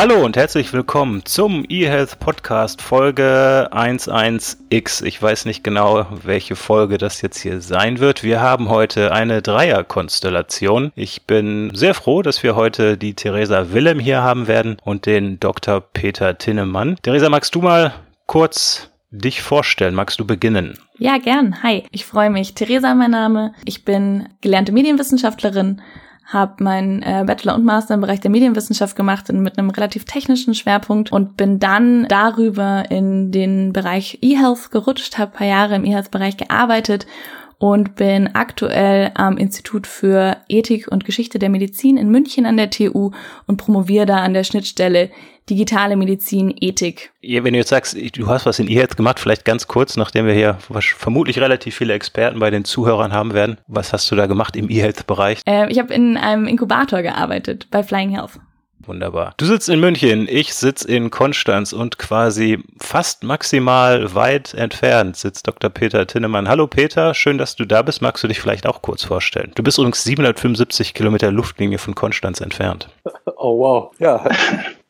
Hallo und herzlich willkommen zum eHealth Podcast Folge 11X. Ich weiß nicht genau, welche Folge das jetzt hier sein wird. Wir haben heute eine Dreierkonstellation. Ich bin sehr froh, dass wir heute die Theresa Willem hier haben werden und den Dr. Peter Tinnemann. Theresa, magst du mal kurz dich vorstellen? Magst du beginnen? Ja, gern. Hi, ich freue mich. Theresa mein Name. Ich bin gelernte Medienwissenschaftlerin habe meinen äh, Bachelor und Master im Bereich der Medienwissenschaft gemacht mit einem relativ technischen Schwerpunkt und bin dann darüber in den Bereich eHealth gerutscht, habe paar Jahre im eHealth-Bereich gearbeitet und bin aktuell am Institut für Ethik und Geschichte der Medizin in München an der TU und promoviere da an der Schnittstelle digitale Medizin, Ethik. Ja, wenn du jetzt sagst, du hast was in E-Health gemacht, vielleicht ganz kurz, nachdem wir hier vermutlich relativ viele Experten bei den Zuhörern haben werden. Was hast du da gemacht im E-Health-Bereich? Äh, ich habe in einem Inkubator gearbeitet bei Flying Health. Wunderbar. Du sitzt in München, ich sitze in Konstanz und quasi fast maximal weit entfernt sitzt Dr. Peter Tinnemann. Hallo Peter, schön, dass du da bist. Magst du dich vielleicht auch kurz vorstellen? Du bist übrigens 775 Kilometer Luftlinie von Konstanz entfernt. Oh wow, ja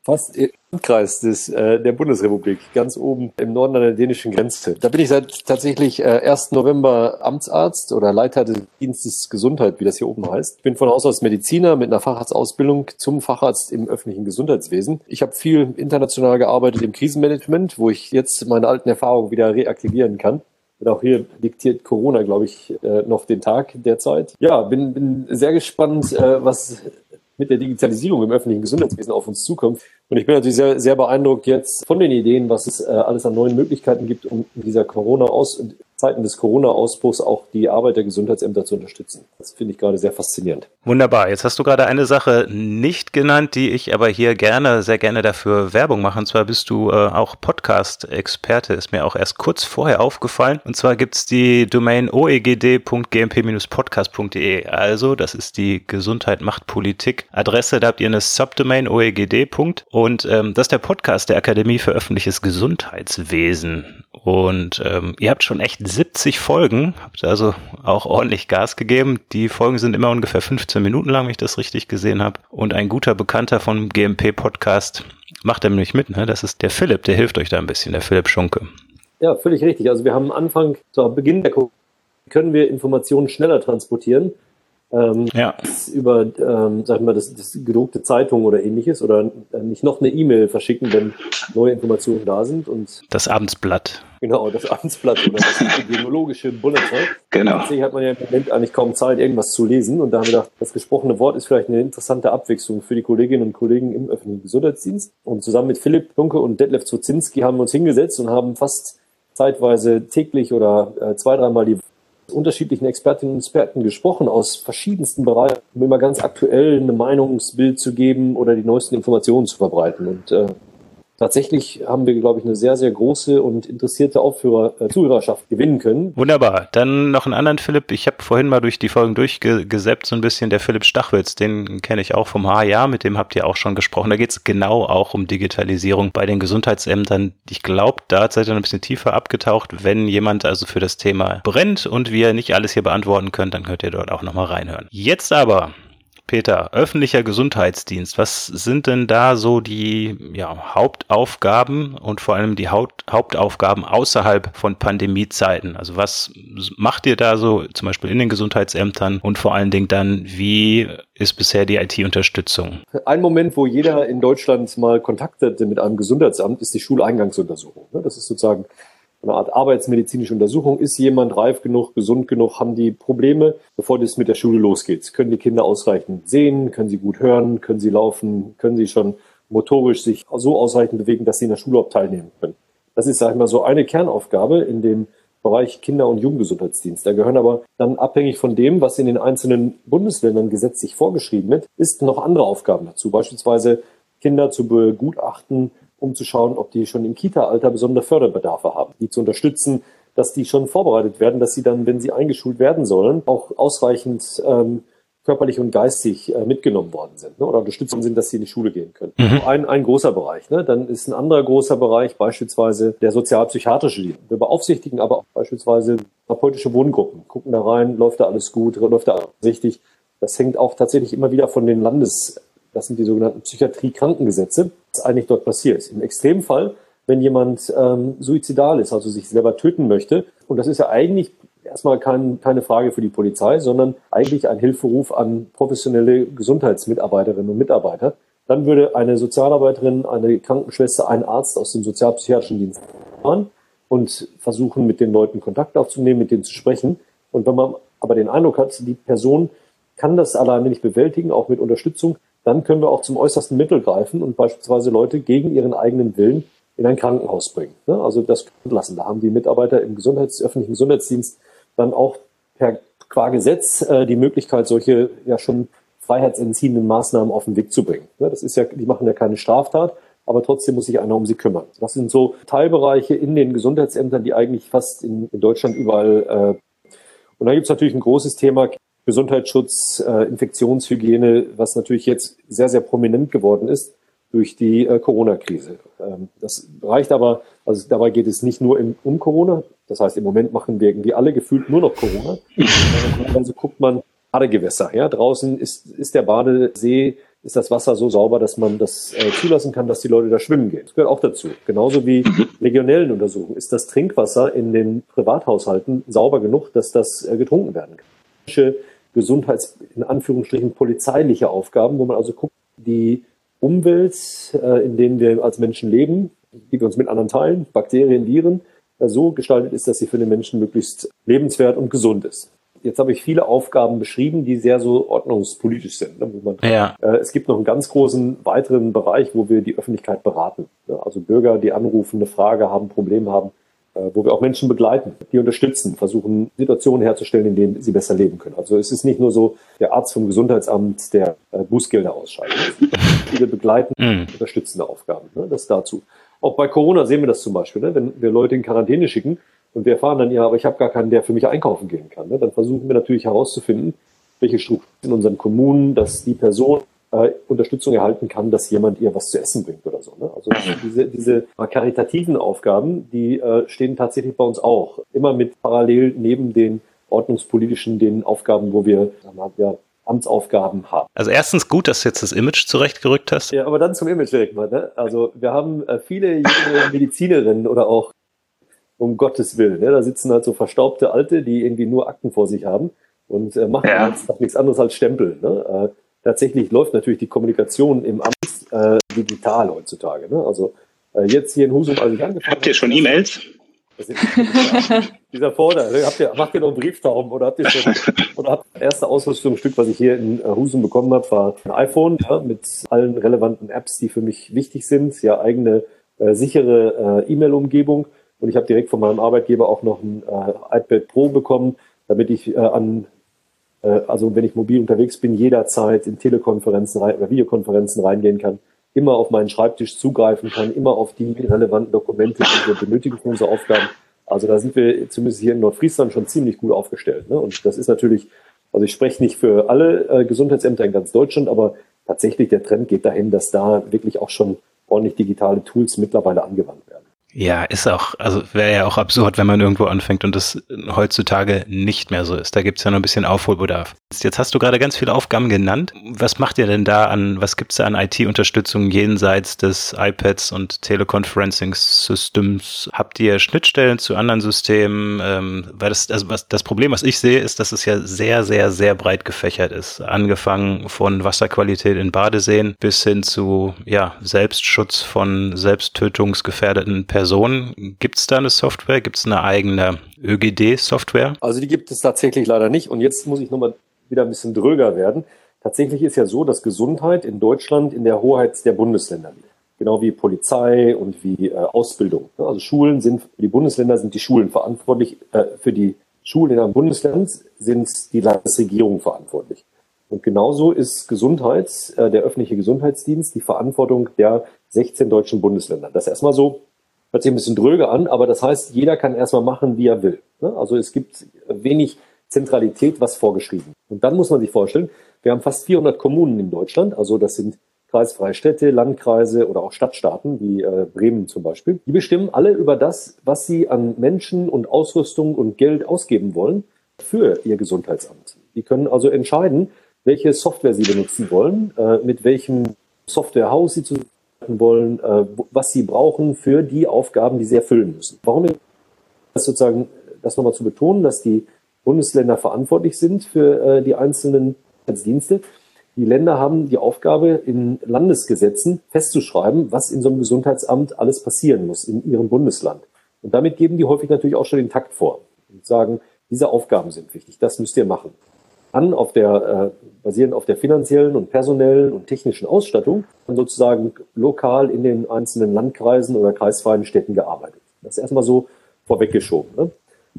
fast im Landkreis des, äh, der Bundesrepublik, ganz oben im Norden an der dänischen Grenze. Da bin ich seit tatsächlich äh, 1. November Amtsarzt oder Leiter des Dienstes Gesundheit, wie das hier oben heißt. Ich bin von Haus aus Mediziner mit einer Facharztausbildung zum Facharzt im öffentlichen Gesundheitswesen. Ich habe viel international gearbeitet im Krisenmanagement, wo ich jetzt meine alten Erfahrungen wieder reaktivieren kann. Und auch hier diktiert Corona, glaube ich, äh, noch den Tag derzeit. Ja, bin, bin sehr gespannt, äh, was mit der Digitalisierung im öffentlichen Gesundheitswesen auf uns zukommt. Und ich bin natürlich sehr, sehr beeindruckt jetzt von den Ideen, was es äh, alles an neuen Möglichkeiten gibt, um dieser Corona-Aus Zeiten des Corona-Ausbruchs auch die Arbeit der Gesundheitsämter zu unterstützen. Das finde ich gerade sehr faszinierend. Wunderbar. Jetzt hast du gerade eine Sache nicht genannt, die ich aber hier gerne, sehr gerne dafür Werbung mache. Und zwar bist du äh, auch Podcast-Experte, ist mir auch erst kurz vorher aufgefallen. Und zwar gibt's die Domain oegd.gmp-podcast.de. Also, das ist die Gesundheit macht Politik Adresse. Da habt ihr eine Subdomain oegd. Und ähm, das ist der Podcast der Akademie für öffentliches Gesundheitswesen. Und ähm, ihr habt schon echt 70 Folgen, habt also auch ordentlich Gas gegeben. Die Folgen sind immer ungefähr 15 Minuten lang, wenn ich das richtig gesehen habe. Und ein guter Bekannter vom GMP-Podcast macht er nämlich mit. Ne? Das ist der Philipp, der hilft euch da ein bisschen, der Philipp Schunke. Ja, völlig richtig. Also wir haben am Anfang, zu Beginn der Corona, können wir Informationen schneller transportieren ähm, ja. über, ähm, sag ich mal, das, das gedruckte Zeitung oder ähnliches oder äh, nicht noch eine E-Mail verschicken, wenn neue Informationen da sind und das Abendsblatt. Genau, das Abendsblatt oder das epidemiologische Bulletin. Genau. Tatsächlich hat man ja im Moment eigentlich kaum Zeit, irgendwas zu lesen und da haben wir gedacht, das gesprochene Wort ist vielleicht eine interessante Abwechslung für die Kolleginnen und Kollegen im öffentlichen Gesundheitsdienst. Und zusammen mit Philipp Dunke und Detlef Zuzinski haben wir uns hingesetzt und haben fast zeitweise täglich oder äh, zwei, dreimal die unterschiedlichen Expertinnen und Experten gesprochen aus verschiedensten Bereichen, um immer ganz aktuell eine Meinungsbild zu geben oder die neuesten Informationen zu verbreiten. Und äh, tatsächlich haben wir, glaube ich, eine sehr, sehr große und interessierte Aufführer, äh, Zuhörerschaft gewinnen können. Wunderbar. Dann noch einen anderen Philipp. Ich habe vorhin mal durch die Folgen durchgesäppt, so ein bisschen der Philipp Stachwitz, den kenne ich auch vom HR, mit dem habt ihr auch schon gesprochen. Da geht es genau auch um Digitalisierung bei den Gesundheitsämtern. Ich glaube, da seid ihr ein bisschen tiefer abgetaucht. Wenn jemand also für das Thema brennt und wir nicht alles hier beantworten können, dann könnt ihr dort auch nochmal reinhören. Jetzt aber Peter, öffentlicher Gesundheitsdienst, was sind denn da so die ja, Hauptaufgaben und vor allem die Haupt Hauptaufgaben außerhalb von Pandemiezeiten? Also was macht ihr da so zum Beispiel in den Gesundheitsämtern und vor allen Dingen dann, wie ist bisher die IT-Unterstützung? Ein Moment, wo jeder in Deutschland mal Kontakt hatte mit einem Gesundheitsamt, ist die Schuleingangsuntersuchung. Das ist sozusagen eine Art arbeitsmedizinische Untersuchung. Ist jemand reif genug, gesund genug, haben die Probleme, bevor das mit der Schule losgeht? Können die Kinder ausreichend sehen? Können sie gut hören? Können sie laufen? Können sie schon motorisch sich so ausreichend bewegen, dass sie in der Schule auch teilnehmen können? Das ist, sag ich mal, so eine Kernaufgabe in dem Bereich Kinder- und Jugendgesundheitsdienst. Da gehören aber dann abhängig von dem, was in den einzelnen Bundesländern gesetzlich vorgeschrieben wird, ist noch andere Aufgaben dazu. Beispielsweise Kinder zu begutachten, um zu schauen, ob die schon im Kita-Alter besondere Förderbedarfe haben, die zu unterstützen, dass die schon vorbereitet werden, dass sie dann, wenn sie eingeschult werden sollen, auch ausreichend ähm, körperlich und geistig äh, mitgenommen worden sind ne, oder unterstützt worden sind, dass sie in die Schule gehen können. Mhm. Ein, ein großer Bereich. Ne? Dann ist ein anderer großer Bereich beispielsweise der sozialpsychiatrische Dienst. Wir beaufsichtigen aber auch beispielsweise therapeutische Wohngruppen, gucken da rein, läuft da alles gut, läuft da alles richtig. Das hängt auch tatsächlich immer wieder von den Landes, das sind die sogenannten Psychiatrie-Krankengesetze, was eigentlich dort passiert. Im Extremfall, wenn jemand ähm, suizidal ist, also sich selber töten möchte, und das ist ja eigentlich erstmal kein, keine Frage für die Polizei, sondern eigentlich ein Hilferuf an professionelle Gesundheitsmitarbeiterinnen und Mitarbeiter. Dann würde eine Sozialarbeiterin, eine Krankenschwester, ein Arzt aus dem sozialpsychiatrischen Dienst fahren und versuchen, mit den Leuten Kontakt aufzunehmen, mit denen zu sprechen. Und wenn man aber den Eindruck hat, die Person kann das alleine nicht bewältigen, auch mit Unterstützung, dann können wir auch zum äußersten Mittel greifen und beispielsweise Leute gegen ihren eigenen Willen in ein Krankenhaus bringen. Ne? Also das lassen. Da haben die Mitarbeiter im Gesundheits-, öffentlichen Gesundheitsdienst dann auch per qua Gesetz äh, die Möglichkeit, solche ja schon freiheitsentziehenden Maßnahmen auf den Weg zu bringen. Ne? Das ist ja, die machen ja keine Straftat, aber trotzdem muss sich einer um sie kümmern. Das sind so Teilbereiche in den Gesundheitsämtern, die eigentlich fast in, in Deutschland überall. Äh, und dann gibt es natürlich ein großes Thema Gesundheitsschutz, äh, Infektionshygiene, was natürlich jetzt sehr, sehr prominent geworden ist durch die äh, Corona-Krise. Ähm, das reicht aber, also dabei geht es nicht nur im, um Corona. Das heißt, im Moment machen wir irgendwie alle gefühlt nur noch Corona. Also guckt man Badegewässer. Ja, draußen ist, ist der Badesee, ist das Wasser so sauber, dass man das äh, zulassen kann, dass die Leute da schwimmen gehen. Das gehört auch dazu. Genauso wie Legionellenuntersuchungen. Ist das Trinkwasser in den Privathaushalten sauber genug, dass das äh, getrunken werden kann? Gesundheits, in Anführungsstrichen polizeiliche Aufgaben, wo man also guckt, die Umwelt, äh, in denen wir als Menschen leben, die wir uns mit anderen teilen, Bakterien, Viren, äh, so gestaltet ist, dass sie für den Menschen möglichst lebenswert und gesund ist. Jetzt habe ich viele Aufgaben beschrieben, die sehr so ordnungspolitisch sind. Ne, man, ja. äh, es gibt noch einen ganz großen weiteren Bereich, wo wir die Öffentlichkeit beraten. Also Bürger, die anrufen, eine Frage haben, Probleme haben, wo wir auch Menschen begleiten, die unterstützen, versuchen Situationen herzustellen, in denen sie besser leben können. Also es ist nicht nur so der Arzt vom Gesundheitsamt, der äh, Bußgelder ausscheidet. Viele begleiten, mm. unterstützende Aufgaben. Ne? Das dazu. Auch bei Corona sehen wir das zum Beispiel, ne? wenn wir Leute in Quarantäne schicken und wir erfahren dann, ja, aber ich habe gar keinen, der für mich einkaufen gehen kann. Ne? Dann versuchen wir natürlich herauszufinden, welche Strukturen in unseren Kommunen, dass die Person äh, Unterstützung erhalten kann, dass jemand ihr was zu essen bringt oder so. Ne? Also diese, diese karitativen Aufgaben, die äh, stehen tatsächlich bei uns auch. Immer mit parallel neben den ordnungspolitischen, den Aufgaben, wo wir, sagen wir, ja, Amtsaufgaben haben. Also erstens gut, dass du jetzt das Image zurechtgerückt hast. Ja, aber dann zum Image direkt mal. Ne? Also wir haben äh, viele junge Medizinerinnen oder auch um Gottes Willen. Ne? Da sitzen halt so verstaubte Alte, die irgendwie nur Akten vor sich haben und äh, machen ja. nichts anderes als Stempel. Ne? Äh, tatsächlich läuft natürlich die Kommunikation im Amt äh, digital heutzutage. Ne? Also äh, jetzt hier in Husum, also ich angefangen Habt ihr schon E-Mails? dieser Vorder, ne? habt ihr, macht ihr noch Brieftauben oder habt ihr schon, oder habt das erste Ausrüstungsstück, was ich hier in äh, Husum bekommen habe, war ein iPhone ja, mit allen relevanten Apps, die für mich wichtig sind, ja eigene äh, sichere äh, E-Mail-Umgebung und ich habe direkt von meinem Arbeitgeber auch noch ein äh, iPad Pro bekommen, damit ich äh, an also wenn ich mobil unterwegs bin, jederzeit in Telekonferenzen rein, oder Videokonferenzen reingehen kann, immer auf meinen Schreibtisch zugreifen kann, immer auf die relevanten Dokumente, die wir benötigen für unsere Aufgaben. Also da sind wir zumindest hier in Nordfriesland schon ziemlich gut aufgestellt. Ne? Und das ist natürlich, also ich spreche nicht für alle äh, Gesundheitsämter in ganz Deutschland, aber tatsächlich der Trend geht dahin, dass da wirklich auch schon ordentlich digitale Tools mittlerweile angewandt werden. Ja, ist auch, also wäre ja auch absurd, wenn man irgendwo anfängt und das heutzutage nicht mehr so ist. Da gibt's ja noch ein bisschen Aufholbedarf. Jetzt hast du gerade ganz viele Aufgaben genannt. Was macht ihr denn da an, was gibt's da an IT-Unterstützung jenseits des iPads und Teleconferencing-Systems? Habt ihr Schnittstellen zu anderen Systemen? Ähm, weil das, also was, das Problem, was ich sehe, ist, dass es ja sehr, sehr, sehr breit gefächert ist. Angefangen von Wasserqualität in Badeseen bis hin zu, ja, Selbstschutz von selbsttötungsgefährdeten Personen Personen. Gibt es da eine Software? Gibt es eine eigene ÖGD-Software? Also die gibt es tatsächlich leider nicht. Und jetzt muss ich nochmal wieder ein bisschen dröger werden. Tatsächlich ist ja so, dass Gesundheit in Deutschland in der Hoheit der Bundesländer liegt. Genau wie Polizei und wie äh, Ausbildung. Also Schulen sind, für die Bundesländer sind die Schulen verantwortlich. Äh, für die Schulen in einem Bundesland sind die Landesregierung verantwortlich. Und genauso ist Gesundheit, äh, der öffentliche Gesundheitsdienst, die Verantwortung der 16 deutschen Bundesländer. Das ist erstmal so Hört sich ein bisschen dröge an, aber das heißt, jeder kann erstmal machen, wie er will. Ne? Also es gibt wenig Zentralität, was vorgeschrieben. Und dann muss man sich vorstellen, Wir haben fast 400 Kommunen in Deutschland, also das sind kreisfreie Städte, Landkreise oder auch Stadtstaaten, wie äh, Bremen zum Beispiel. Die bestimmen alle über das, was sie an Menschen und Ausrüstung und Geld ausgeben wollen für ihr Gesundheitsamt. Die können also entscheiden, welche Software sie benutzen wollen, äh, mit welchem Softwarehaus sie zusammenarbeiten wollen, äh, was sie brauchen für die Aufgaben, die sie erfüllen müssen. Warum das sozusagen, das nochmal zu betonen, dass die Bundesländer verantwortlich sind für äh, die einzelnen Dienste? Die Länder haben die Aufgabe, in Landesgesetzen festzuschreiben, was in so einem Gesundheitsamt alles passieren muss in ihrem Bundesland. Und damit geben die häufig natürlich auch schon den Takt vor und sagen, diese Aufgaben sind wichtig, das müsst ihr machen. An auf der, äh, basierend auf der finanziellen und personellen und technischen Ausstattung, sozusagen lokal in den einzelnen Landkreisen oder kreisfreien Städten gearbeitet. Das ist erstmal so vorweggeschoben. Ne?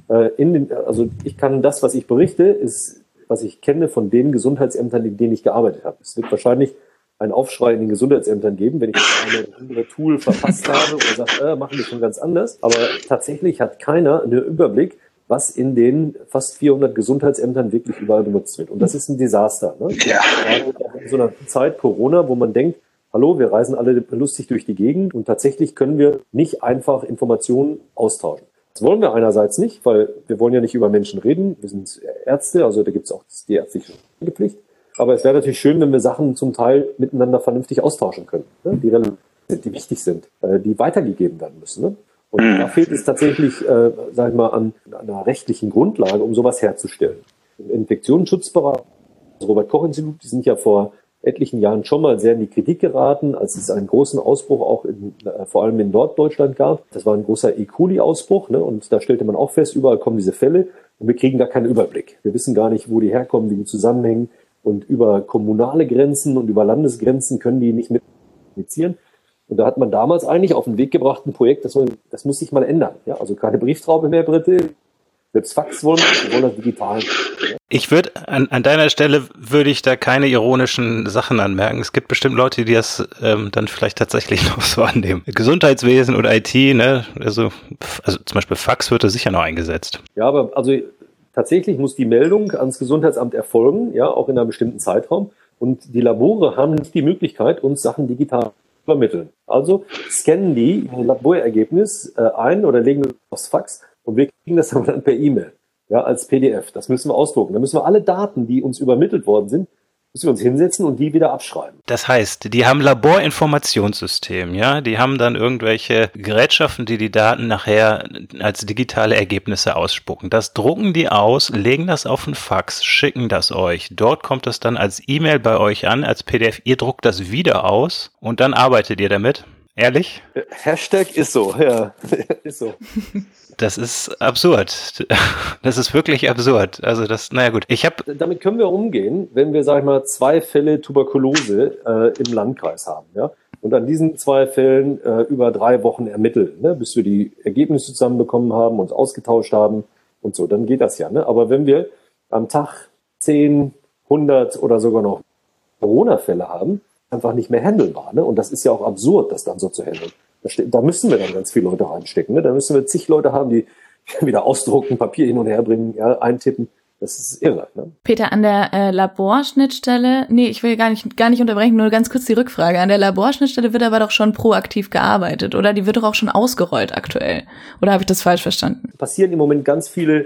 Äh, in den, also ich kann das, was ich berichte, ist was ich kenne von den Gesundheitsämtern, in denen ich gearbeitet habe. Es wird wahrscheinlich einen Aufschrei in den Gesundheitsämtern geben, wenn ich das eine oder andere Tool verpasst habe oder sage, äh, machen wir schon ganz anders. Aber tatsächlich hat keiner einen Überblick, was in den fast 400 Gesundheitsämtern wirklich überall benutzt wird. Und das ist ein Desaster. Ne? Ja. In so einer Zeit Corona, wo man denkt, hallo, wir reisen alle lustig durch die Gegend und tatsächlich können wir nicht einfach Informationen austauschen. Das wollen wir einerseits nicht, weil wir wollen ja nicht über Menschen reden. Wir sind Ärzte, also da gibt es auch die ärztliche Pflicht. Aber es wäre natürlich schön, wenn wir Sachen zum Teil miteinander vernünftig austauschen können, ne? die, die wichtig sind, äh, die weitergegeben werden müssen. Ne? Und da mhm. fehlt es tatsächlich, äh, sag ich mal, an, an einer rechtlichen Grundlage, um sowas herzustellen. Im Infektionsschutzbereich, das Robert-Koch-Institut, die sind ja vor etlichen Jahren schon mal sehr in die Kritik geraten, als es einen großen Ausbruch auch in, äh, vor allem in Norddeutschland gab. Das war ein großer E. coli-Ausbruch ne? und da stellte man auch fest, überall kommen diese Fälle und wir kriegen gar keinen Überblick. Wir wissen gar nicht, wo die herkommen, wie die zusammenhängen und über kommunale Grenzen und über Landesgrenzen können die nicht mit kommunizieren. Und da hat man damals eigentlich auf den Weg gebracht ein Projekt, das, soll, das muss sich mal ändern. Ja, also keine Brieftraube mehr, Britte, selbst Fax wollen wir, wollen das digital. Ich würde, an, an deiner Stelle würde ich da keine ironischen Sachen anmerken. Es gibt bestimmt Leute, die das ähm, dann vielleicht tatsächlich noch so annehmen. Gesundheitswesen oder IT, ne, also, also zum Beispiel Fax wird da sicher noch eingesetzt. Ja, aber also tatsächlich muss die Meldung ans Gesundheitsamt erfolgen, ja, auch in einem bestimmten Zeitraum. Und die Labore haben nicht die Möglichkeit, uns Sachen digital übermitteln. Also scannen die ihr Laborergebnis äh, ein oder legen aufs Fax und wir kriegen das dann per E-Mail, ja, als PDF. Das müssen wir ausdrucken. Da müssen wir alle Daten, die uns übermittelt worden sind, müssen wir uns hinsetzen und die wieder abschreiben. Das heißt, die haben Laborinformationssystem, ja, die haben dann irgendwelche Gerätschaften, die die Daten nachher als digitale Ergebnisse ausspucken. Das drucken die aus, legen das auf ein Fax, schicken das euch. Dort kommt es dann als E-Mail bei euch an, als PDF. Ihr druckt das wieder aus und dann arbeitet ihr damit. Ehrlich? Hashtag ist so, ja, ist so. Das ist absurd. Das ist wirklich absurd. Also das, naja gut. Ich habe. Damit können wir umgehen, wenn wir, sag ich mal, zwei Fälle Tuberkulose äh, im Landkreis haben, ja. Und an diesen zwei Fällen äh, über drei Wochen ermitteln, ne, bis wir die Ergebnisse zusammenbekommen haben, uns ausgetauscht haben und so, dann geht das ja. Ne? Aber wenn wir am Tag 10, 100 oder sogar noch Corona-Fälle haben, einfach nicht mehr handelbar. Ne? Und das ist ja auch absurd, das dann so zu handeln. Da, da müssen wir dann ganz viele Leute reinstecken. Ne? Da müssen wir zig Leute haben, die wieder ausdrucken, Papier hin und her bringen, ja, eintippen. Das ist irre. Ne? Peter, an der äh, Laborschnittstelle, nee, ich will gar nicht, gar nicht unterbrechen, nur ganz kurz die Rückfrage. An der Laborschnittstelle wird aber doch schon proaktiv gearbeitet, oder? Die wird doch auch schon ausgerollt aktuell. Oder habe ich das falsch verstanden? Passieren im Moment ganz viele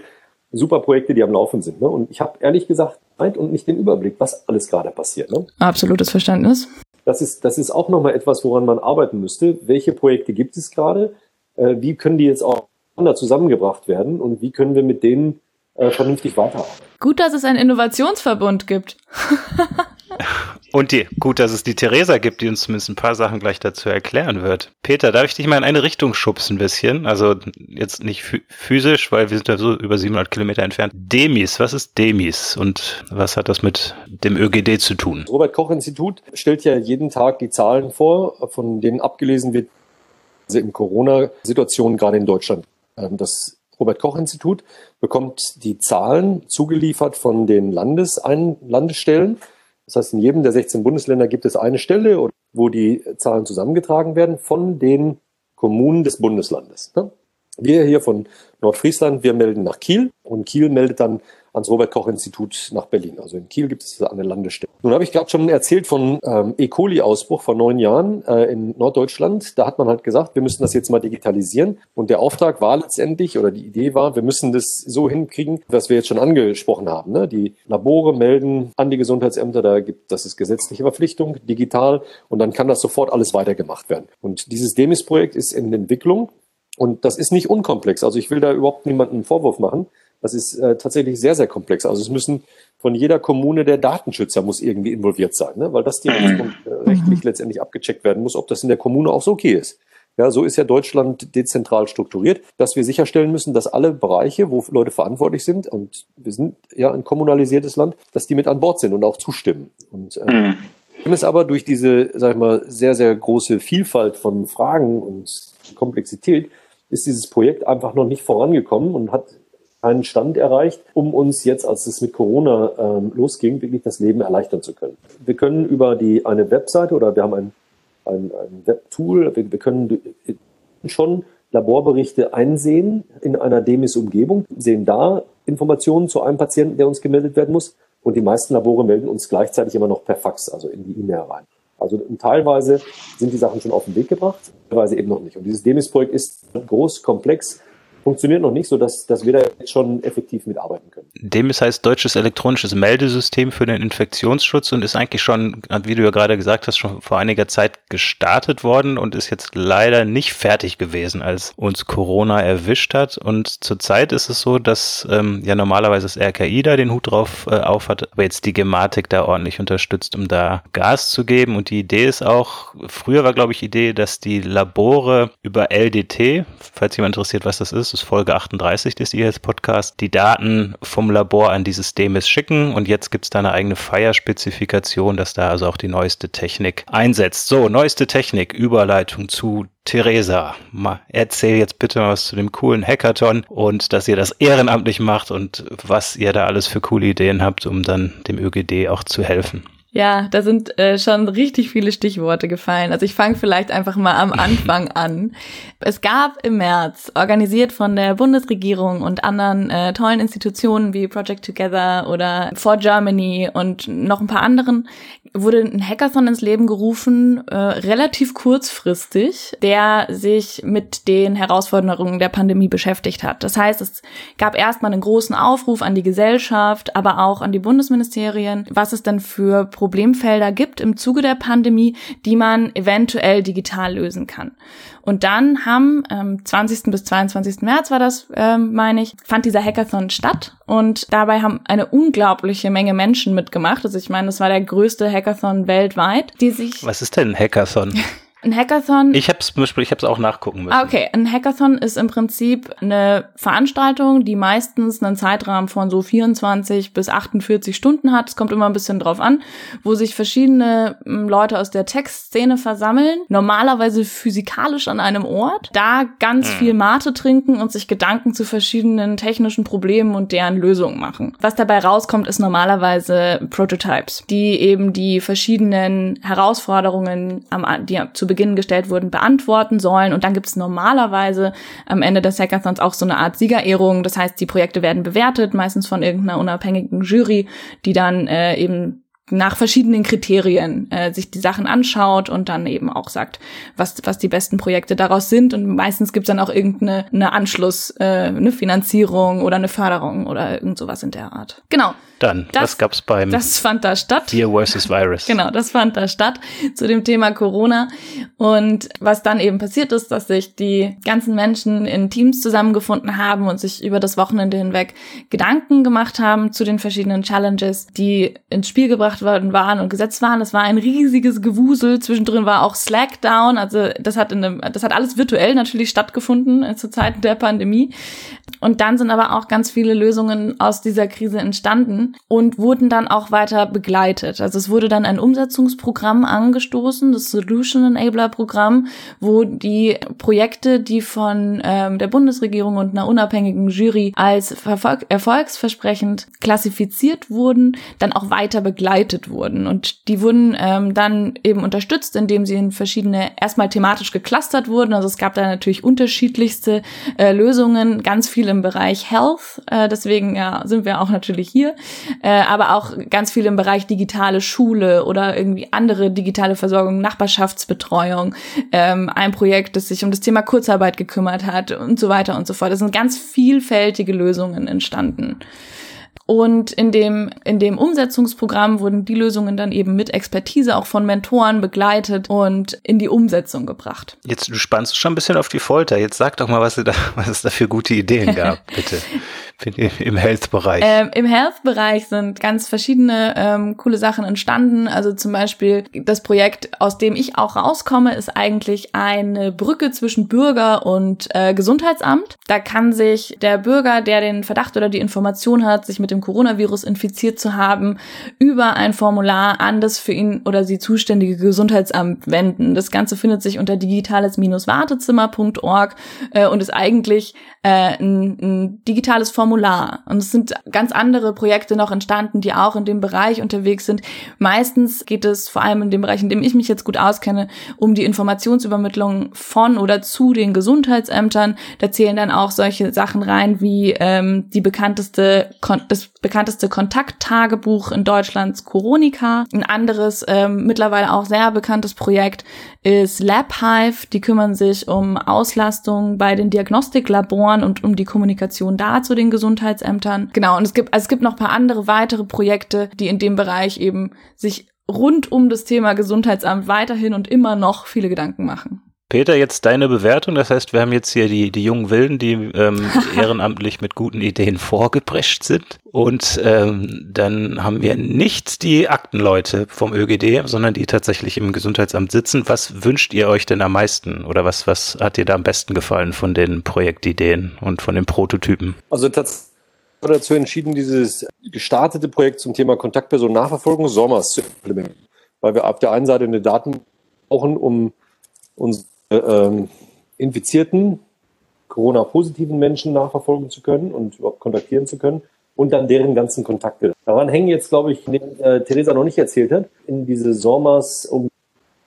super Projekte, die am Laufen sind. Ne? Und ich habe ehrlich gesagt und nicht den Überblick, was alles gerade passiert. Ne? Absolutes Verständnis. Das ist, das ist auch nochmal etwas, woran man arbeiten müsste. Welche Projekte gibt es gerade? Äh, wie können die jetzt auch zusammengebracht werden und wie können wir mit denen äh, vernünftig weiterarbeiten? Gut, dass es einen Innovationsverbund gibt. Und die, gut, dass es die Theresa gibt, die uns zumindest ein paar Sachen gleich dazu erklären wird. Peter, darf ich dich mal in eine Richtung schubsen ein bisschen? Also jetzt nicht physisch, weil wir sind ja so über 700 Kilometer entfernt. Demis, was ist Demis und was hat das mit dem ÖGD zu tun? Das Robert Koch Institut stellt ja jeden Tag die Zahlen vor, von denen abgelesen wird, also in Corona-Situationen gerade in Deutschland. Ähm, das Robert Koch Institut bekommt die Zahlen zugeliefert von den Landesein Landesstellen das heißt, in jedem der 16 Bundesländer gibt es eine Stelle, wo die Zahlen zusammengetragen werden von den Kommunen des Bundeslandes. Ne? Wir hier von Nordfriesland, wir melden nach Kiel und Kiel meldet dann ans Robert-Koch-Institut nach Berlin. Also in Kiel gibt es eine Landestelle. Nun habe ich gerade schon erzählt von ähm, E. coli-Ausbruch vor neun Jahren äh, in Norddeutschland. Da hat man halt gesagt, wir müssen das jetzt mal digitalisieren. Und der Auftrag war letztendlich, oder die Idee war, wir müssen das so hinkriegen, was wir jetzt schon angesprochen haben. Ne? Die Labore melden an die Gesundheitsämter, da gibt das ist gesetzliche Verpflichtung, digital, und dann kann das sofort alles weitergemacht werden. Und dieses Demis-Projekt ist in Entwicklung. Und das ist nicht unkomplex. Also ich will da überhaupt niemanden einen Vorwurf machen. Das ist äh, tatsächlich sehr, sehr komplex. Also es müssen von jeder Kommune der Datenschützer muss irgendwie involviert sein, ne? weil das direkt mhm. äh, rechtlich mhm. letztendlich abgecheckt werden muss, ob das in der Kommune auch so okay ist. Ja, so ist ja Deutschland dezentral strukturiert, dass wir sicherstellen müssen, dass alle Bereiche, wo Leute verantwortlich sind, und wir sind ja ein kommunalisiertes Land, dass die mit an Bord sind und auch zustimmen. Und äh, mhm. ist aber durch diese, sag ich mal, sehr, sehr große Vielfalt von Fragen und Komplexität ist dieses Projekt einfach noch nicht vorangekommen und hat einen Stand erreicht, um uns jetzt, als es mit Corona ähm, losging, wirklich das Leben erleichtern zu können. Wir können über die eine Webseite oder wir haben ein, ein, ein Webtool, wir, wir können schon Laborberichte einsehen in einer Demis-Umgebung, sehen da Informationen zu einem Patienten, der uns gemeldet werden muss. Und die meisten Labore melden uns gleichzeitig immer noch per Fax, also in die E-Mail rein. Also teilweise sind die Sachen schon auf den Weg gebracht, teilweise eben noch nicht. Und dieses Demis-Projekt ist groß, komplex funktioniert noch nicht, so dass, dass wir da jetzt schon effektiv mitarbeiten können. Dem heißt deutsches elektronisches Meldesystem für den Infektionsschutz und ist eigentlich schon, wie du ja gerade gesagt hast, schon vor einiger Zeit gestartet worden und ist jetzt leider nicht fertig gewesen, als uns Corona erwischt hat. Und zurzeit ist es so, dass ähm, ja normalerweise das RKI da den Hut drauf äh, auf hat, aber jetzt die Gematik da ordentlich unterstützt, um da Gas zu geben. Und die Idee ist auch, früher war glaube ich Idee, dass die Labore über LDT, falls jemand interessiert, was das ist, ist Folge 38 des IHS Podcast, die Daten vom Labor an dieses DEMIS schicken und jetzt gibt es da eine eigene Fire-Spezifikation, dass da also auch die neueste Technik einsetzt. So, neueste Technik, Überleitung zu Theresa. Mal erzähl jetzt bitte mal was zu dem coolen Hackathon und dass ihr das ehrenamtlich macht und was ihr da alles für coole Ideen habt, um dann dem ÖGD auch zu helfen. Ja, da sind äh, schon richtig viele Stichworte gefallen. Also ich fange vielleicht einfach mal am Anfang an. Es gab im März, organisiert von der Bundesregierung und anderen äh, tollen Institutionen wie Project Together oder For Germany und noch ein paar anderen, wurde ein Hackathon ins Leben gerufen, äh, relativ kurzfristig, der sich mit den Herausforderungen der Pandemie beschäftigt hat. Das heißt, es gab erstmal einen großen Aufruf an die Gesellschaft, aber auch an die Bundesministerien, was es denn für Problemfelder gibt im Zuge der Pandemie, die man eventuell digital lösen kann. Und dann haben ähm, 20. bis 22. März war das, ähm, meine ich, fand dieser Hackathon statt und dabei haben eine unglaubliche Menge Menschen mitgemacht. Also ich meine, das war der größte Hackathon weltweit, die sich. Was ist denn ein Hackathon? Ein Hackathon. Ich habe es ich hab's auch nachgucken müssen. Ah, okay. Ein Hackathon ist im Prinzip eine Veranstaltung, die meistens einen Zeitrahmen von so 24 bis 48 Stunden hat. Es kommt immer ein bisschen drauf an, wo sich verschiedene hm, Leute aus der Textszene versammeln. Normalerweise physikalisch an einem Ort. Da ganz hm. viel Mate trinken und sich Gedanken zu verschiedenen technischen Problemen und deren Lösungen machen. Was dabei rauskommt, ist normalerweise Prototypes, die eben die verschiedenen Herausforderungen, am, die zu Beginn gestellt wurden, beantworten sollen. Und dann gibt es normalerweise am Ende des Hackathons auch so eine Art Siegerehrung. Das heißt, die Projekte werden bewertet, meistens von irgendeiner unabhängigen Jury, die dann äh, eben nach verschiedenen Kriterien äh, sich die Sachen anschaut und dann eben auch sagt, was, was die besten Projekte daraus sind. Und meistens gibt's dann auch irgendeine eine Anschluss, äh, eine Finanzierung oder eine Förderung oder irgend sowas in der Art. Genau. Dann, das, was gab's beim Das fand da statt. Fear versus Virus. Genau, das fand da statt zu dem Thema Corona. Und was dann eben passiert ist, dass sich die ganzen Menschen in Teams zusammengefunden haben und sich über das Wochenende hinweg Gedanken gemacht haben zu den verschiedenen Challenges, die ins Spiel gebracht worden waren und gesetzt waren. Es war ein riesiges Gewusel. Zwischendrin war auch Slack down. Also das hat in einem, das hat alles virtuell natürlich stattgefunden äh, zu Zeiten der Pandemie. Und dann sind aber auch ganz viele Lösungen aus dieser Krise entstanden und wurden dann auch weiter begleitet. Also es wurde dann ein Umsetzungsprogramm angestoßen, das Solution Enabler Programm, wo die Projekte, die von ähm, der Bundesregierung und einer unabhängigen Jury als Erfolg erfolgsversprechend klassifiziert wurden, dann auch weiter begleitet wurden. Und die wurden ähm, dann eben unterstützt, indem sie in verschiedene, erstmal thematisch geclustert wurden. Also es gab da natürlich unterschiedlichste äh, Lösungen, ganz viel im Bereich Health, äh, deswegen ja, sind wir auch natürlich hier, äh, aber auch ganz viel im Bereich digitale Schule oder irgendwie andere digitale Versorgung, Nachbarschaftsbetreuung, ähm, ein Projekt, das sich um das Thema Kurzarbeit gekümmert hat und so weiter und so fort. Es sind ganz vielfältige Lösungen entstanden. Und in dem, in dem Umsetzungsprogramm wurden die Lösungen dann eben mit Expertise auch von Mentoren begleitet und in die Umsetzung gebracht. Jetzt, du spannst schon ein bisschen auf die Folter. Jetzt sag doch mal, was, da, was es da für gute Ideen gab, bitte. Im Health-Bereich. Ähm, Im Health-Bereich sind ganz verschiedene ähm, coole Sachen entstanden. Also zum Beispiel das Projekt, aus dem ich auch rauskomme, ist eigentlich eine Brücke zwischen Bürger und äh, Gesundheitsamt. Da kann sich der Bürger, der den Verdacht oder die Information hat, sich mit dem Coronavirus infiziert zu haben, über ein Formular an das für ihn oder sie zuständige Gesundheitsamt wenden. Das Ganze findet sich unter digitales-wartezimmer.org äh, und ist eigentlich äh, ein, ein digitales Formular. Und es sind ganz andere Projekte noch entstanden, die auch in dem Bereich unterwegs sind. Meistens geht es vor allem in dem Bereich, in dem ich mich jetzt gut auskenne, um die Informationsübermittlung von oder zu den Gesundheitsämtern. Da zählen dann auch solche Sachen rein wie ähm, die bekannteste, das bekannteste Kontakttagebuch in Deutschlands Coronica. Ein anderes, ähm, mittlerweile auch sehr bekanntes Projekt ist LabHive. Die kümmern sich um Auslastung bei den Diagnostiklaboren und um die Kommunikation da zu den Gesundheitsämtern. Genau, und es gibt, also es gibt noch paar andere weitere Projekte, die in dem Bereich eben sich rund um das Thema Gesundheitsamt weiterhin und immer noch viele Gedanken machen. Peter, jetzt deine Bewertung. Das heißt, wir haben jetzt hier die, die jungen Wilden, die ähm, ehrenamtlich mit guten Ideen vorgeprescht sind. Und ähm, dann haben wir nicht die Aktenleute vom ÖGD, sondern die tatsächlich im Gesundheitsamt sitzen. Was wünscht ihr euch denn am meisten? Oder was, was hat dir da am besten gefallen von den Projektideen und von den Prototypen? Also tatsächlich dazu entschieden, dieses gestartete Projekt zum Thema Kontaktpersonen-Nachverfolgung SORMAS zu implementieren. Weil wir auf der einen Seite eine Daten brauchen, um uns ähm, infizierten, Corona-positiven Menschen nachverfolgen zu können und überhaupt kontaktieren zu können und dann deren ganzen Kontakte. Daran hängen jetzt, glaube ich, den äh, Theresa noch nicht erzählt hat, in diese SORMAs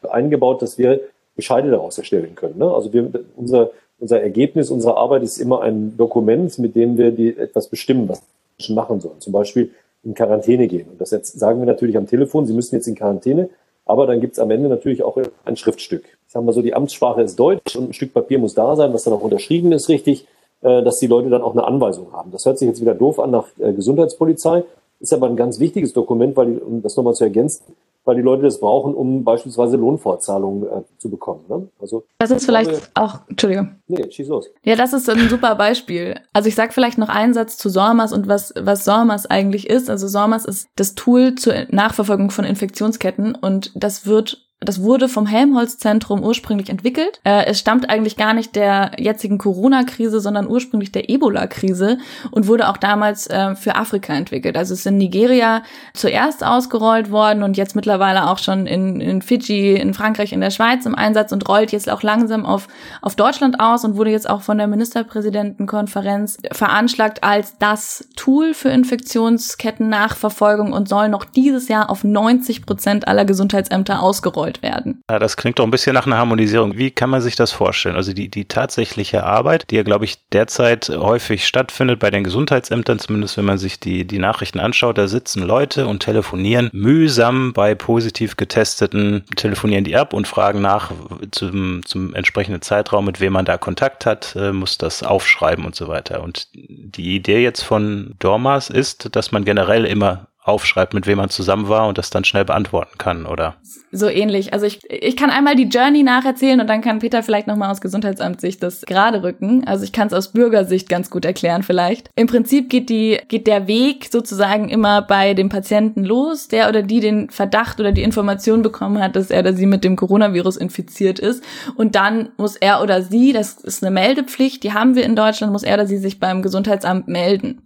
eingebaut, dass wir Bescheide daraus erstellen können. Ne? Also wir, unser, unser Ergebnis unserer Arbeit ist immer ein Dokument, mit dem wir die etwas bestimmen, was Menschen machen sollen. Zum Beispiel in Quarantäne gehen. Und das jetzt sagen wir natürlich am Telefon, Sie müssen jetzt in Quarantäne, aber dann gibt's am Ende natürlich auch ein Schriftstück. Ich sage mal so, die Amtssprache ist Deutsch und ein Stück Papier muss da sein, was dann auch unterschrieben ist, richtig, äh, dass die Leute dann auch eine Anweisung haben. Das hört sich jetzt wieder doof an nach äh, Gesundheitspolizei, ist aber ein ganz wichtiges Dokument, weil, um das nochmal zu ergänzen, weil die Leute das brauchen, um beispielsweise Lohnfortzahlungen äh, zu bekommen. Ne? Also das ist vielleicht glaube, auch, Entschuldigung. Nee, schieß los. Ja, das ist ein super Beispiel. Also ich sage vielleicht noch einen Satz zu SORMAS und was, was SORMAS eigentlich ist. Also SORMAS ist das Tool zur Nachverfolgung von Infektionsketten und das wird das wurde vom Helmholtz-Zentrum ursprünglich entwickelt. Äh, es stammt eigentlich gar nicht der jetzigen Corona-Krise, sondern ursprünglich der Ebola-Krise und wurde auch damals äh, für Afrika entwickelt. Also es ist in Nigeria zuerst ausgerollt worden und jetzt mittlerweile auch schon in, in Fidschi, in Frankreich, in der Schweiz im Einsatz und rollt jetzt auch langsam auf, auf Deutschland aus und wurde jetzt auch von der Ministerpräsidentenkonferenz veranschlagt als das Tool für Infektionsketten-Nachverfolgung und soll noch dieses Jahr auf 90 Prozent aller Gesundheitsämter ausgerollt ausgerollt werden. Ja, das klingt doch ein bisschen nach einer Harmonisierung. Wie kann man sich das vorstellen? Also die, die tatsächliche Arbeit, die ja, glaube ich, derzeit häufig stattfindet bei den Gesundheitsämtern, zumindest wenn man sich die, die Nachrichten anschaut, da sitzen Leute und telefonieren mühsam bei positiv getesteten, telefonieren die ab und fragen nach zum, zum entsprechenden Zeitraum, mit wem man da Kontakt hat, äh, muss das aufschreiben und so weiter. Und die Idee jetzt von Dormas ist, dass man generell immer aufschreibt, mit wem man zusammen war und das dann schnell beantworten kann, oder? So ähnlich. Also ich, ich kann einmal die Journey nacherzählen und dann kann Peter vielleicht nochmal aus Gesundheitsamt sich das gerade rücken. Also ich kann es aus Bürgersicht ganz gut erklären vielleicht. Im Prinzip geht die, geht der Weg sozusagen immer bei dem Patienten los, der oder die den Verdacht oder die Information bekommen hat, dass er oder sie mit dem Coronavirus infiziert ist. Und dann muss er oder sie, das ist eine Meldepflicht, die haben wir in Deutschland, muss er oder sie sich beim Gesundheitsamt melden.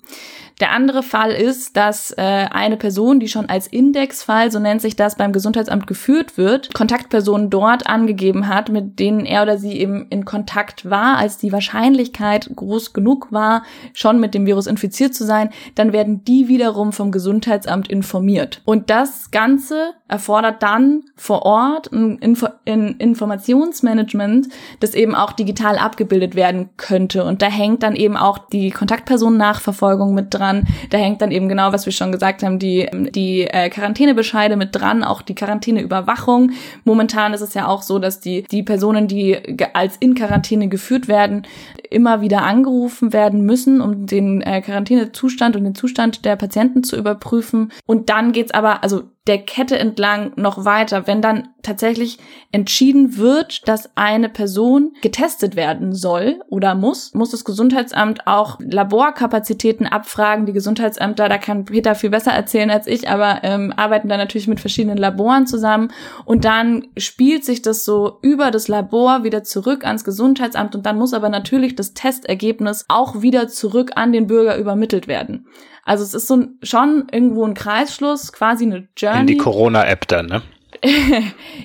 Der andere Fall ist, dass äh, eine Person, die schon als Indexfall, so nennt sich das, beim Gesundheitsamt geführt wird, Kontaktpersonen dort angegeben hat, mit denen er oder sie eben in Kontakt war, als die Wahrscheinlichkeit groß genug war, schon mit dem Virus infiziert zu sein, dann werden die wiederum vom Gesundheitsamt informiert. Und das Ganze erfordert dann vor Ort ein Info ein Informationsmanagement, das eben auch digital abgebildet werden könnte. Und da hängt dann eben auch die Kontaktpersonennachverfolgung mit dran. Da hängt dann eben genau, was wir schon gesagt haben, die, die äh, Quarantänebescheide mit dran, auch die Quarantäneüberwachung. Momentan ist es ja auch so, dass die, die Personen, die als in Quarantäne geführt werden, immer wieder angerufen werden müssen, um den äh, Quarantänezustand und den Zustand der Patienten zu überprüfen. Und dann geht's aber, also der Kette entlang noch weiter, wenn dann tatsächlich entschieden wird, dass eine Person getestet werden soll oder muss, muss das Gesundheitsamt auch Laborkapazitäten abfragen. Die Gesundheitsämter, da kann Peter viel besser erzählen als ich, aber ähm, arbeiten da natürlich mit verschiedenen Laboren zusammen und dann spielt sich das so über das Labor wieder zurück ans Gesundheitsamt und dann muss aber natürlich das Testergebnis auch wieder zurück an den Bürger übermittelt werden. Also es ist so ein, schon irgendwo ein Kreisschluss, quasi eine Journey. In die Corona-App dann, ne?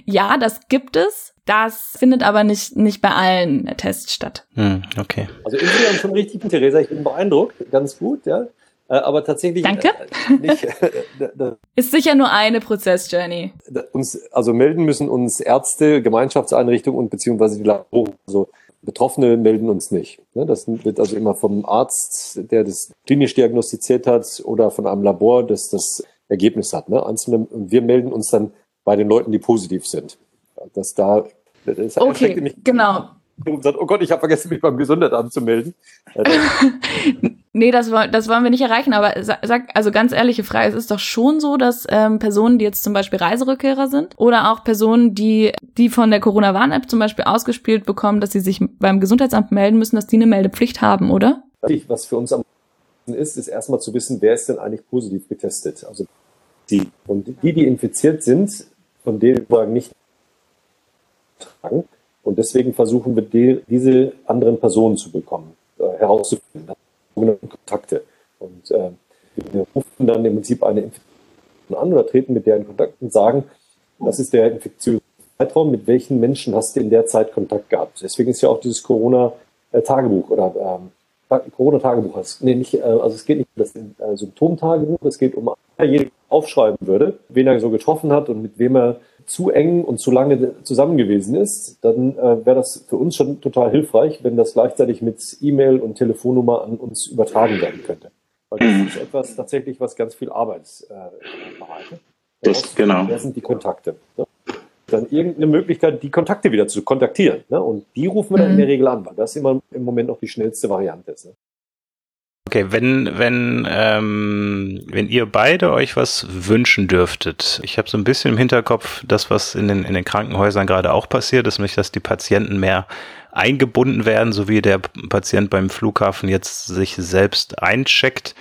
ja, das gibt es. Das findet aber nicht, nicht bei allen Tests statt. Hm, okay. Also insgesamt schon richtig, Theresa, ich bin beeindruckt, ganz gut, ja. Äh, aber tatsächlich Danke. Äh, nicht, äh, ist sicher nur eine Prozessjourney. Uns, also melden müssen uns Ärzte, Gemeinschaftseinrichtungen und beziehungsweise die Labore. Also Betroffene melden uns nicht. Ne, das wird also immer vom Arzt, der das klinisch diagnostiziert hat, oder von einem Labor, das das Ergebnis hat. Ne? Einzelne, wir melden uns dann bei den Leuten, die positiv sind. Dass da das okay, mich, genau und sagt, oh Gott, ich habe vergessen, mich beim Gesundheitsamt zu melden. nee, das, das wollen wir nicht erreichen, aber sag, also ganz ehrliche Frage, es ist doch schon so, dass ähm, Personen, die jetzt zum Beispiel Reiserückkehrer sind oder auch Personen, die, die von der Corona-Warn-App zum Beispiel ausgespielt bekommen, dass sie sich beim Gesundheitsamt melden müssen, dass die eine Meldepflicht haben, oder? Was für uns am ist, ist erstmal zu wissen, wer ist denn eigentlich positiv getestet. Also die. Und die, die infiziert sind, von denen wir nicht tragen, und deswegen versuchen wir, die, diese anderen Personen zu bekommen, äh, herauszufinden, sogenannte Kontakte. Und äh, wir rufen dann im Prinzip eine Infektion an oder treten mit der in Kontakt und sagen, das ist der infektiöse Zeitraum, mit welchen Menschen hast du in der Zeit Kontakt gehabt. Deswegen ist ja auch dieses Corona-Tagebuch oder ähm, Corona-Tagebuch. Nee, nicht, äh, also es geht nicht um das äh, Symptomtagebuch, es geht um, jeder aufschreiben würde, wen er so getroffen hat und mit wem er zu eng und zu lange zusammen gewesen ist, dann äh, wäre das für uns schon total hilfreich, wenn das gleichzeitig mit E-Mail und Telefonnummer an uns übertragen werden könnte. Weil das mhm. ist etwas tatsächlich, was ganz viel Arbeit äh, bereitet. Das, genau. Wer sind die Kontakte? Ne? Dann irgendeine Möglichkeit, die Kontakte wieder zu kontaktieren. Ne? Und die rufen wir dann in der mhm. Regel an, weil das immer im Moment noch die schnellste Variante ist. Ne? Okay, wenn, wenn, ähm, wenn ihr beide euch was wünschen dürftet, ich habe so ein bisschen im Hinterkopf das, was in den, in den Krankenhäusern gerade auch passiert ist, nämlich dass die Patienten mehr eingebunden werden, so wie der Patient beim Flughafen jetzt sich selbst eincheckt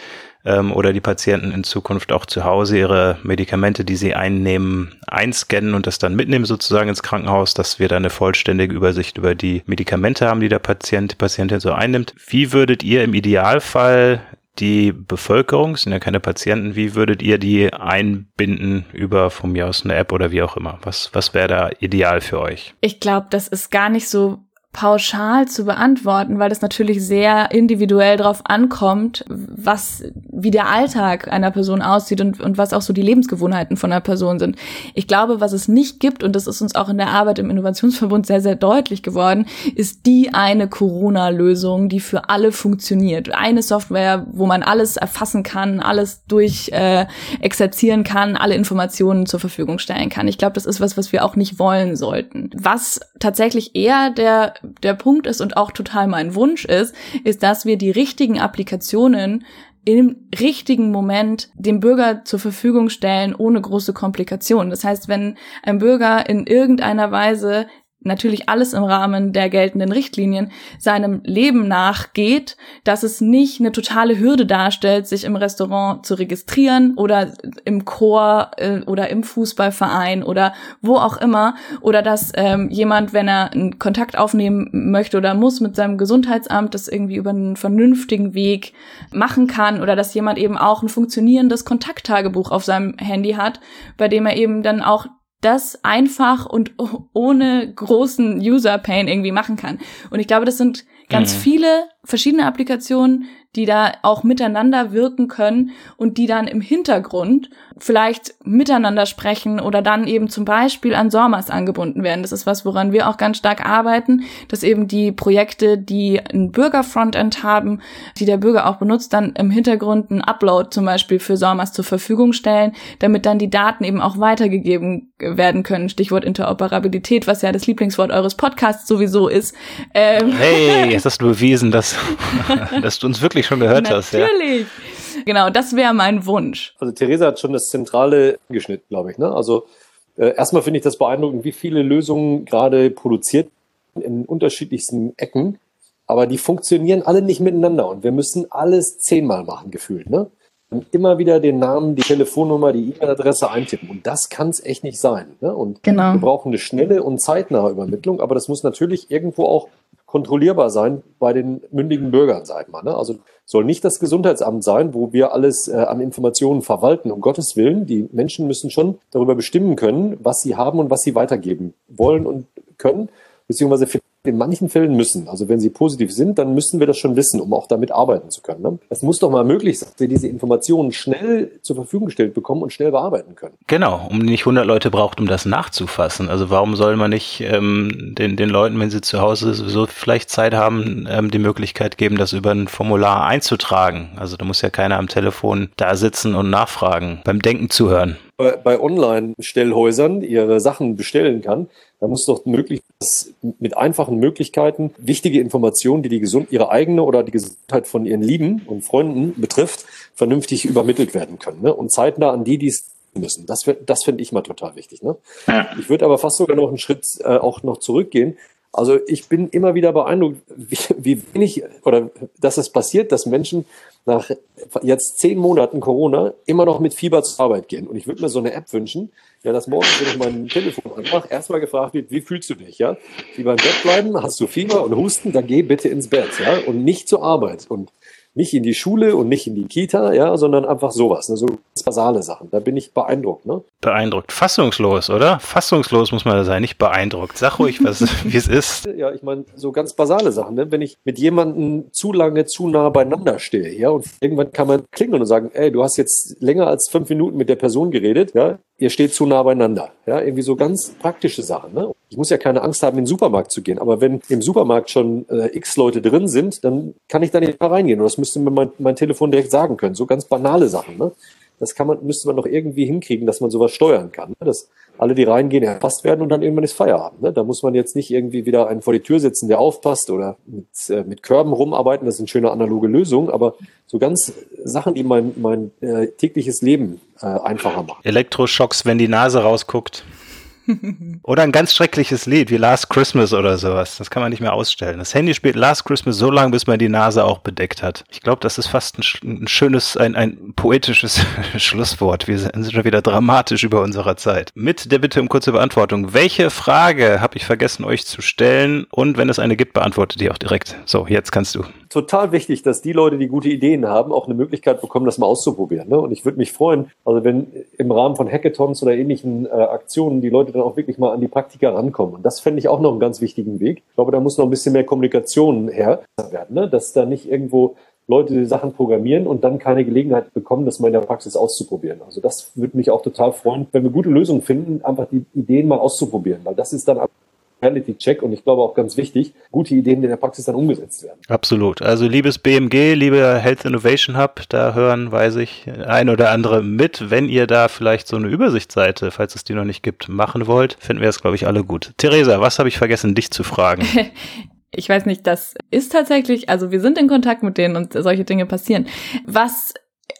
ähm, oder die Patienten in Zukunft auch zu Hause ihre Medikamente, die sie einnehmen, einscannen und das dann mitnehmen sozusagen ins Krankenhaus, dass wir da eine vollständige Übersicht über die Medikamente haben, die der Patient, die Patientin so einnimmt. Wie würdet ihr im Idealfall die Bevölkerung, sind ja keine Patienten, wie würdet ihr die einbinden über von mir aus eine App oder wie auch immer? Was, was wäre da ideal für euch? Ich glaube, das ist gar nicht so pauschal zu beantworten, weil es natürlich sehr individuell darauf ankommt, was, wie der Alltag einer Person aussieht und, und was auch so die Lebensgewohnheiten von einer Person sind. Ich glaube, was es nicht gibt, und das ist uns auch in der Arbeit im Innovationsverbund sehr, sehr deutlich geworden, ist die eine Corona-Lösung, die für alle funktioniert. Eine Software, wo man alles erfassen kann, alles durch äh, exerzieren kann, alle Informationen zur Verfügung stellen kann. Ich glaube, das ist was, was wir auch nicht wollen sollten. Was tatsächlich eher der der Punkt ist und auch total mein Wunsch ist, ist, dass wir die richtigen Applikationen im richtigen Moment dem Bürger zur Verfügung stellen, ohne große Komplikationen. Das heißt, wenn ein Bürger in irgendeiner Weise natürlich alles im Rahmen der geltenden Richtlinien seinem Leben nachgeht, dass es nicht eine totale Hürde darstellt, sich im Restaurant zu registrieren oder im Chor äh, oder im Fußballverein oder wo auch immer. Oder dass ähm, jemand, wenn er einen Kontakt aufnehmen möchte oder muss mit seinem Gesundheitsamt, das irgendwie über einen vernünftigen Weg machen kann. Oder dass jemand eben auch ein funktionierendes Kontakttagebuch auf seinem Handy hat, bei dem er eben dann auch das einfach und ohne großen User Pain irgendwie machen kann. Und ich glaube, das sind ganz mhm. viele verschiedene Applikationen, die da auch miteinander wirken können und die dann im Hintergrund vielleicht miteinander sprechen oder dann eben zum Beispiel an SORMAS angebunden werden. Das ist was, woran wir auch ganz stark arbeiten, dass eben die Projekte, die ein Bürger-Frontend haben, die der Bürger auch benutzt, dann im Hintergrund einen Upload zum Beispiel für SORMAS zur Verfügung stellen, damit dann die Daten eben auch weitergegeben werden können. Stichwort Interoperabilität, was ja das Lieblingswort eures Podcasts sowieso ist. Ähm hey, jetzt hast du bewiesen, dass, dass du uns wirklich schon gehört Natürlich. hast. Ja. Natürlich. Genau, das wäre mein Wunsch. Also Theresa hat schon das Zentrale geschnitten, glaube ich. Ne? Also äh, erstmal finde ich das beeindruckend, wie viele Lösungen gerade produziert in unterschiedlichsten Ecken, aber die funktionieren alle nicht miteinander und wir müssen alles zehnmal machen, gefühlt. Ne? Und immer wieder den Namen, die Telefonnummer, die E-Mail-Adresse eintippen. Und das kann es echt nicht sein. Ne? Und genau. wir brauchen eine schnelle und zeitnahe Übermittlung, aber das muss natürlich irgendwo auch kontrollierbar sein bei den mündigen Bürgern, sag ich mal. Ne? Also soll nicht das Gesundheitsamt sein, wo wir alles äh, an Informationen verwalten, um Gottes Willen. Die Menschen müssen schon darüber bestimmen können, was sie haben und was sie weitergeben wollen und können, beziehungsweise in manchen Fällen müssen. Also wenn sie positiv sind, dann müssen wir das schon wissen, um auch damit arbeiten zu können. Ne? Es muss doch mal möglich sein, dass wir diese Informationen schnell zur Verfügung gestellt bekommen und schnell bearbeiten können. Genau, um nicht 100 Leute braucht, um das nachzufassen. Also warum soll man nicht ähm, den, den Leuten, wenn sie zu Hause so vielleicht Zeit haben, ähm, die Möglichkeit geben, das über ein Formular einzutragen? Also da muss ja keiner am Telefon da sitzen und nachfragen, beim Denken zuhören bei, bei Online-Stellhäusern ihre Sachen bestellen kann, da muss doch möglich mit einfachen Möglichkeiten wichtige Informationen, die die Gesund ihre eigene oder die Gesundheit von ihren Lieben und Freunden betrifft, vernünftig übermittelt werden können ne? und zeitnah an die, die es müssen. Das, das finde ich mal total wichtig. Ne? Ich würde aber fast sogar noch einen Schritt äh, auch noch zurückgehen. Also ich bin immer wieder beeindruckt, wie, wie wenig oder dass es passiert, dass Menschen nach jetzt zehn Monaten Corona immer noch mit Fieber zur Arbeit gehen. Und ich würde mir so eine App wünschen, ja, dass morgens, wenn ich mein Telefon anmache, erstmal gefragt wird, wie fühlst du dich, ja? Wie beim Bett bleiben, hast du Fieber und Husten, dann geh bitte ins Bett, ja? Und nicht zur Arbeit. Und nicht in die Schule und nicht in die Kita, ja, sondern einfach sowas, ne, so basale Sachen. Da bin ich beeindruckt, ne? Beeindruckt. Fassungslos, oder? Fassungslos muss man da sein, nicht beeindruckt. Sag ruhig, was, wie es ist. Ja, ich meine, so ganz basale Sachen, ne? Wenn ich mit jemandem zu lange, zu nah beieinander stehe, ja, und irgendwann kann man klingeln und sagen, ey, du hast jetzt länger als fünf Minuten mit der Person geredet, ja, ihr steht zu nah beieinander. Ja, irgendwie so ganz praktische Sachen. Ne? Ich muss ja keine Angst haben, in den Supermarkt zu gehen. Aber wenn im Supermarkt schon äh, x Leute drin sind, dann kann ich da nicht mehr reingehen. Und das müsste mir mein, mein Telefon direkt sagen können. So ganz banale Sachen. Ne? Das kann man, müsste man noch irgendwie hinkriegen, dass man sowas steuern kann. Ne? Dass alle, die reingehen, erfasst werden und dann irgendwann ist Feierabend. Ne? Da muss man jetzt nicht irgendwie wieder einen vor die Tür sitzen, der aufpasst oder mit, äh, mit Körben rumarbeiten. Das eine schöne analoge Lösung. Aber so ganz Sachen, die mein, mein äh, tägliches Leben äh, einfacher machen. Elektroschocks, wenn die Nase rausguckt. oder ein ganz schreckliches Lied wie Last Christmas oder sowas. Das kann man nicht mehr ausstellen. Das Handy spielt Last Christmas so lange, bis man die Nase auch bedeckt hat. Ich glaube, das ist fast ein, ein, schönes, ein, ein poetisches Schlusswort. Wir sind schon wieder dramatisch über unserer Zeit. Mit der Bitte um kurze Beantwortung. Welche Frage habe ich vergessen euch zu stellen? Und wenn es eine gibt, beantwortet die auch direkt. So, jetzt kannst du. Total wichtig, dass die Leute, die gute Ideen haben, auch eine Möglichkeit bekommen, das mal auszuprobieren. Ne? Und ich würde mich freuen, also wenn im Rahmen von Hackathons oder ähnlichen äh, Aktionen die Leute dann auch wirklich mal an die Praktika rankommen. Und das fände ich auch noch einen ganz wichtigen Weg. Ich glaube, da muss noch ein bisschen mehr Kommunikation her werden, ne? dass da nicht irgendwo Leute die Sachen programmieren und dann keine Gelegenheit bekommen, das mal in der Praxis auszuprobieren. Also das würde mich auch total freuen, wenn wir gute Lösungen finden, einfach die Ideen mal auszuprobieren, weil das ist dann Reality Check und ich glaube auch ganz wichtig, gute Ideen in der Praxis dann umgesetzt werden. Absolut. Also liebes BMG, lieber Health Innovation Hub, da hören, weiß ich, ein oder andere mit. Wenn ihr da vielleicht so eine Übersichtsseite, falls es die noch nicht gibt, machen wollt, finden wir es, glaube ich, alle gut. Theresa, was habe ich vergessen, dich zu fragen? Ich weiß nicht, das ist tatsächlich, also wir sind in Kontakt mit denen und solche Dinge passieren. Was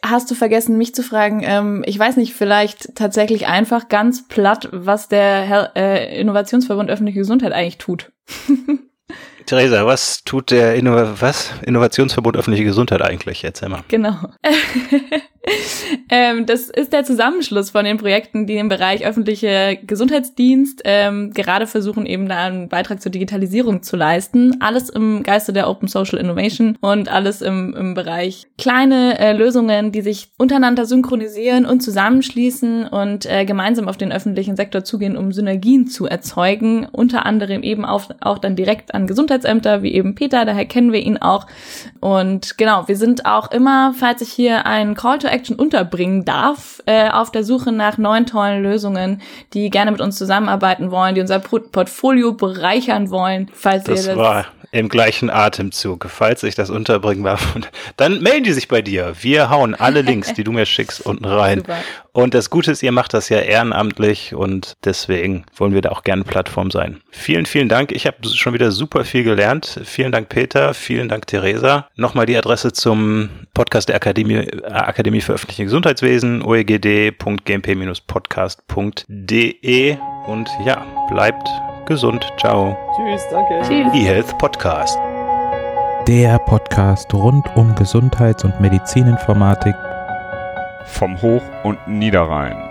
hast du vergessen, mich zu fragen? Ähm, ich weiß nicht, vielleicht tatsächlich einfach ganz platt, was der Her äh, Innovationsverbund öffentliche Gesundheit eigentlich tut. Theresa, was tut der Inno was? Innovationsverbund öffentliche Gesundheit eigentlich? Erzähl mal. Genau. ähm, das ist der Zusammenschluss von den Projekten, die im Bereich öffentliche Gesundheitsdienst ähm, gerade versuchen, eben da einen Beitrag zur Digitalisierung zu leisten. Alles im Geiste der Open Social Innovation und alles im, im Bereich kleine äh, Lösungen, die sich untereinander synchronisieren und zusammenschließen und äh, gemeinsam auf den öffentlichen Sektor zugehen, um Synergien zu erzeugen. Unter anderem eben auch, auch dann direkt an Gesundheitsämter, wie eben Peter, daher kennen wir ihn auch. Und genau, wir sind auch immer, falls ich hier einen Call to Action unterbringen darf, äh, auf der Suche nach neuen tollen Lösungen, die gerne mit uns zusammenarbeiten wollen, die unser Portfolio bereichern wollen. Falls das, ihr das war im gleichen Atemzug. Falls ich das unterbringen war, dann melden die sich bei dir. Wir hauen alle Links, die du mir schickst, unten rein. Super. Und das Gute ist, ihr macht das ja ehrenamtlich und deswegen wollen wir da auch gerne Plattform sein. Vielen, vielen Dank. Ich habe schon wieder super viel gelernt. Vielen Dank, Peter. Vielen Dank, Theresa. Nochmal die Adresse zum Podcast der Akademie, äh, Akademie für öffentliche Gesundheitswesen, oegd.gmp-podcast.de. Und ja, bleibt gesund. Ciao. Tschüss, danke. Tschüss. eHealth Podcast. Der Podcast rund um Gesundheits- und Medizininformatik vom Hoch- und Niederrhein.